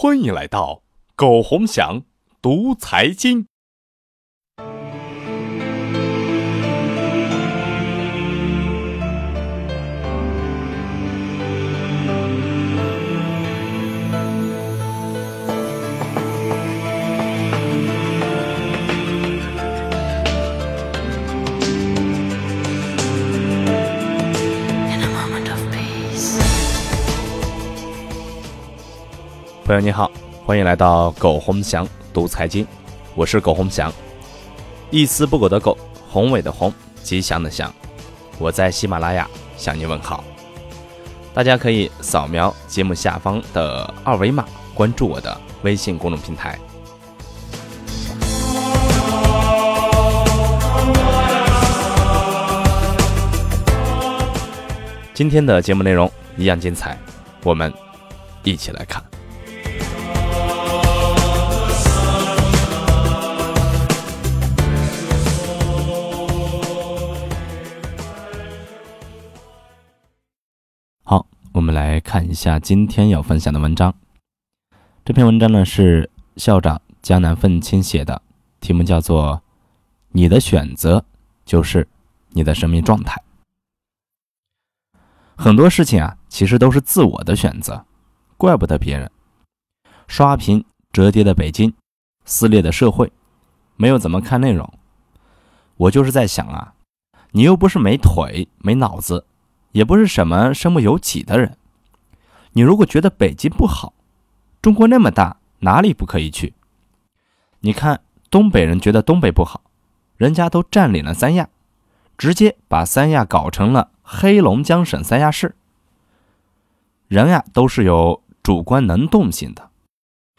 欢迎来到苟洪祥读财经。朋友你好，欢迎来到苟洪祥读财经，我是苟洪祥，一丝不苟的苟，宏伟的宏，吉祥的祥，我在喜马拉雅向你问好。大家可以扫描节目下方的二维码，关注我的微信公众平台。今天的节目内容一样精彩，我们一起来看。我们来看一下今天要分享的文章。这篇文章呢是校长江南愤青写的，题目叫做“你的选择就是你的生命状态”。很多事情啊，其实都是自我的选择，怪不得别人。刷屏折叠的北京，撕裂的社会，没有怎么看内容。我就是在想啊，你又不是没腿没脑子。也不是什么身不由己的人。你如果觉得北京不好，中国那么大，哪里不可以去？你看东北人觉得东北不好，人家都占领了三亚，直接把三亚搞成了黑龙江省三亚市。人呀都是有主观能动性的，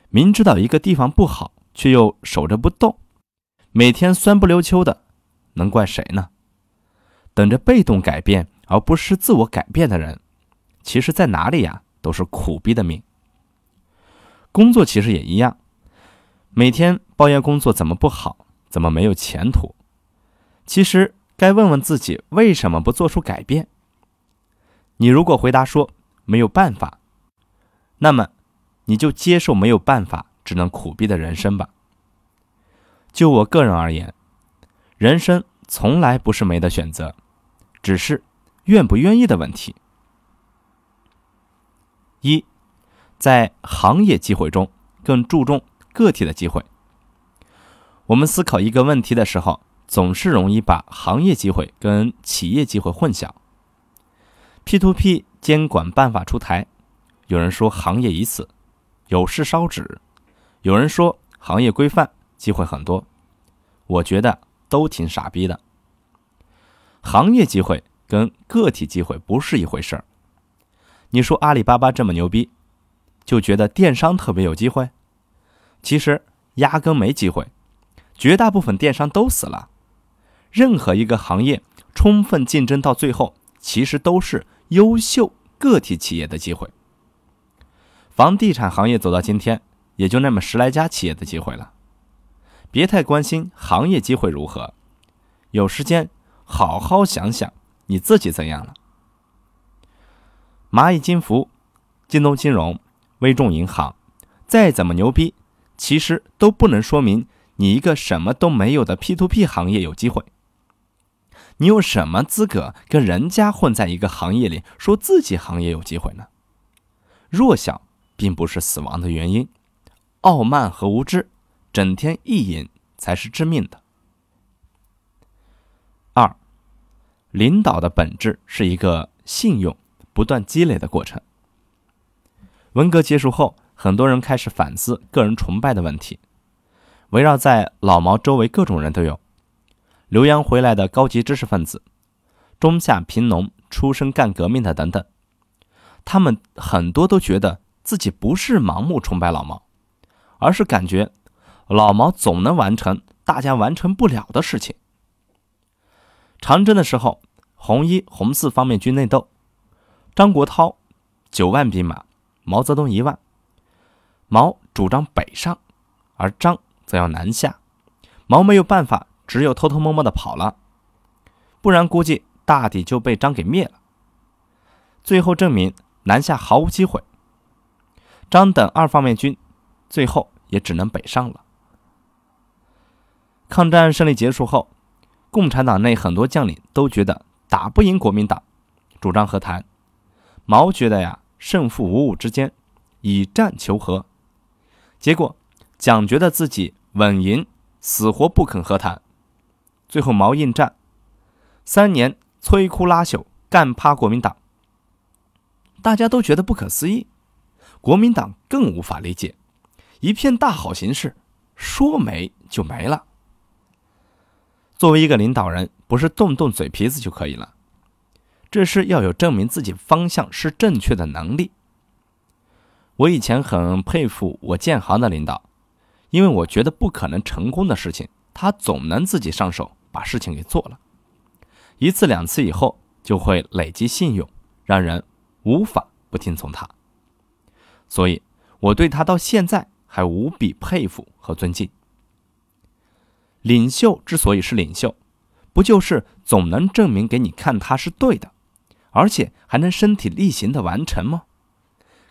明知道一个地方不好，却又守着不动，每天酸不溜秋的，能怪谁呢？等着被动改变。而不是自我改变的人，其实，在哪里呀，都是苦逼的命。工作其实也一样，每天抱怨工作怎么不好，怎么没有前途，其实该问问自己，为什么不做出改变？你如果回答说没有办法，那么你就接受没有办法，只能苦逼的人生吧。就我个人而言，人生从来不是没得选择，只是。愿不愿意的问题。一，在行业机会中更注重个体的机会。我们思考一个问题的时候，总是容易把行业机会跟企业机会混淆。P to P 监管办法出台，有人说行业已死，有事烧纸；有人说行业规范，机会很多。我觉得都挺傻逼的。行业机会。跟个体机会不是一回事儿。你说阿里巴巴这么牛逼，就觉得电商特别有机会？其实压根没机会，绝大部分电商都死了。任何一个行业充分竞争到最后，其实都是优秀个体企业的机会。房地产行业走到今天，也就那么十来家企业的机会了。别太关心行业机会如何，有时间好好想想。你自己怎样了？蚂蚁金服、京东金融、微众银行，再怎么牛逼，其实都不能说明你一个什么都没有的 P to P 行业有机会。你有什么资格跟人家混在一个行业里，说自己行业有机会呢？弱小并不是死亡的原因，傲慢和无知，整天意淫才是致命的。二。领导的本质是一个信用不断积累的过程。文革结束后，很多人开始反思个人崇拜的问题。围绕在老毛周围，各种人都有：留洋回来的高级知识分子，中下贫农出身干革命的等等。他们很多都觉得自己不是盲目崇拜老毛，而是感觉老毛总能完成大家完成不了的事情。长征的时候，红一、红四方面军内斗，张国焘九万兵马，毛泽东一万。毛主张北上，而张则要南下。毛没有办法，只有偷偷摸摸的跑了，不然估计大抵就被张给灭了。最后证明南下毫无机会。张等二方面军最后也只能北上了。抗战胜利结束后，共产党内很多将领都觉得打不赢国民党，主张和谈。毛觉得呀，胜负五五之间，以战求和。结果蒋觉得自己稳赢，死活不肯和谈。最后毛应战，三年摧枯拉朽，干趴国民党。大家都觉得不可思议，国民党更无法理解，一片大好形势，说没就没了。作为一个领导人，不是动动嘴皮子就可以了，这是要有证明自己方向是正确的能力。我以前很佩服我建行的领导，因为我觉得不可能成功的事情，他总能自己上手把事情给做了，一次两次以后就会累积信用，让人。无法不听从他，所以我对他到现在还无比佩服和尊敬。领袖之所以是领袖，不就是总能证明给你看他是对的，而且还能身体力行的完成吗？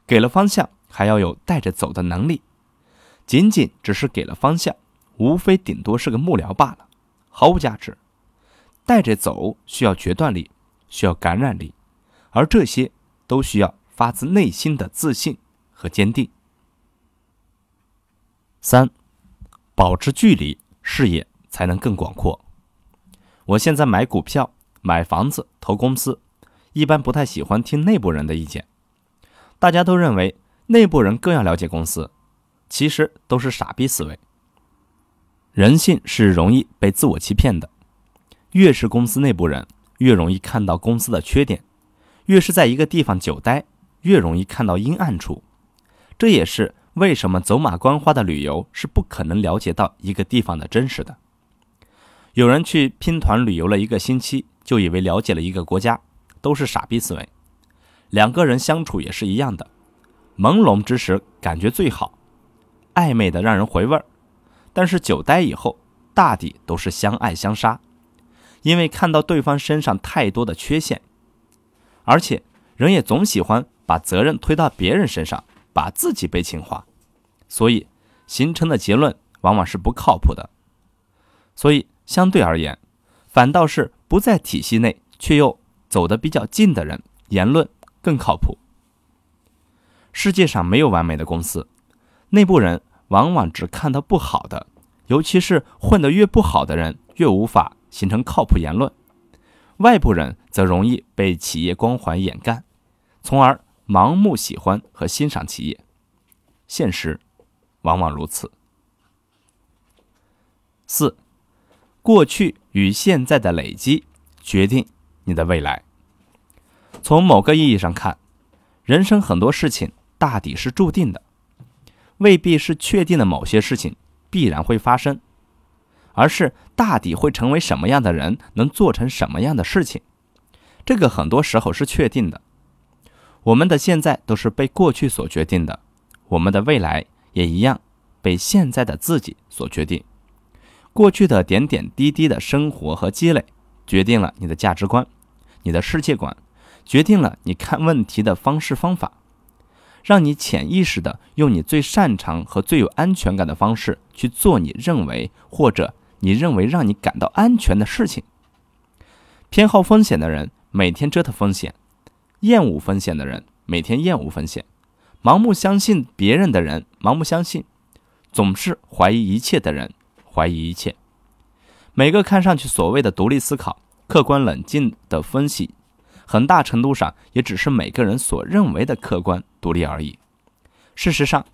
给了方向，还要有带着走的能力。仅仅只是给了方向，无非顶多是个幕僚罢了，毫无价值。带着走需要决断力，需要感染力，而这些。都需要发自内心的自信和坚定。三，保持距离，视野才能更广阔。我现在买股票、买房子、投公司，一般不太喜欢听内部人的意见。大家都认为内部人更要了解公司，其实都是傻逼思维。人性是容易被自我欺骗的，越是公司内部人，越容易看到公司的缺点。越是在一个地方久待，越容易看到阴暗处。这也是为什么走马观花的旅游是不可能了解到一个地方的真实的。有人去拼团旅游了一个星期，就以为了解了一个国家，都是傻逼思维。两个人相处也是一样的，朦胧之时感觉最好，暧昧的让人回味儿，但是久待以后，大抵都是相爱相杀，因为看到对方身上太多的缺陷。而且，人也总喜欢把责任推到别人身上，把自己悲情化，所以形成的结论往往是不靠谱的。所以，相对而言，反倒是不在体系内却又走得比较近的人，言论更靠谱。世界上没有完美的公司，内部人往往只看到不好的，尤其是混得越不好的人，越无法形成靠谱言论。外部人则容易被企业光环掩盖，从而盲目喜欢和欣赏企业。现实往往如此。四，过去与现在的累积决定你的未来。从某个意义上看，人生很多事情大抵是注定的，未必是确定的某些事情必然会发生。而是大抵会成为什么样的人，能做成什么样的事情，这个很多时候是确定的。我们的现在都是被过去所决定的，我们的未来也一样被现在的自己所决定。过去的点点滴滴的生活和积累，决定了你的价值观、你的世界观，决定了你看问题的方式方法，让你潜意识的用你最擅长和最有安全感的方式去做你认为或者。你认为让你感到安全的事情，偏好风险的人每天折腾风险，厌恶风险的人每天厌恶风险，盲目相信别人的人盲目相信，总是怀疑一切的人怀疑一切。每个看上去所谓的独立思考、客观冷静的分析，很大程度上也只是每个人所认为的客观独立而已。事实上，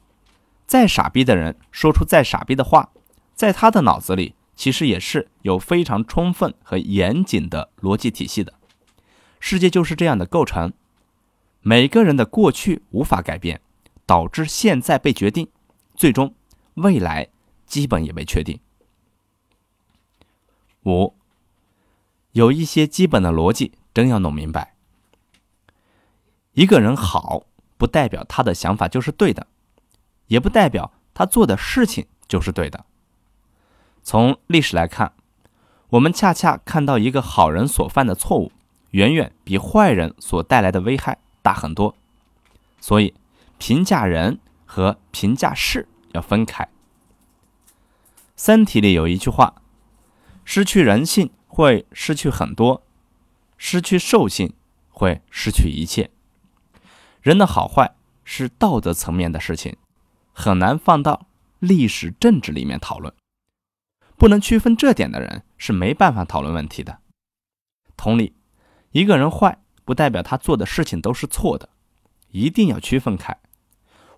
再傻逼的人说出再傻逼的话，在他的脑子里。其实也是有非常充分和严谨的逻辑体系的，世界就是这样的构成。每个人的过去无法改变，导致现在被决定，最终未来基本也被确定。五，有一些基本的逻辑真要弄明白。一个人好，不代表他的想法就是对的，也不代表他做的事情就是对的。从历史来看，我们恰恰看到一个好人所犯的错误，远远比坏人所带来的危害大很多。所以，评价人和评价事要分开。《三体》里有一句话：“失去人性会失去很多，失去兽性会失去一切。”人的好坏是道德层面的事情，很难放到历史政治里面讨论。不能区分这点的人是没办法讨论问题的。同理，一个人坏不代表他做的事情都是错的，一定要区分开。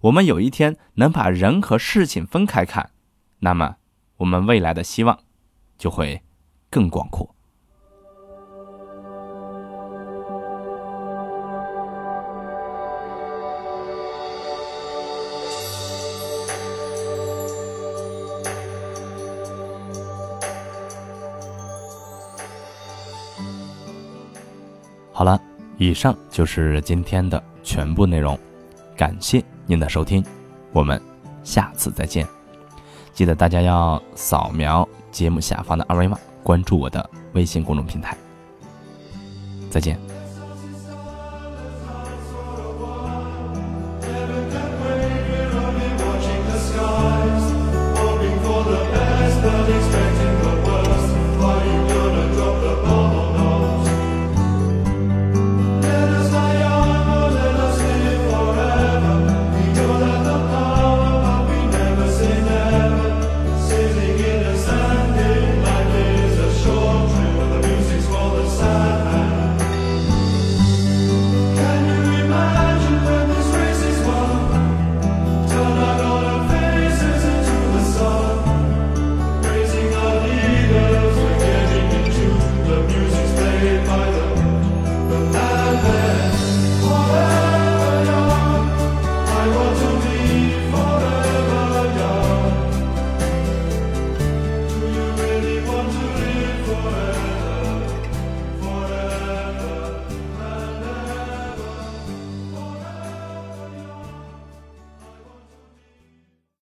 我们有一天能把人和事情分开看，那么我们未来的希望就会更广阔。好了，以上就是今天的全部内容，感谢您的收听，我们下次再见。记得大家要扫描节目下方的二维码，关注我的微信公众平台。再见。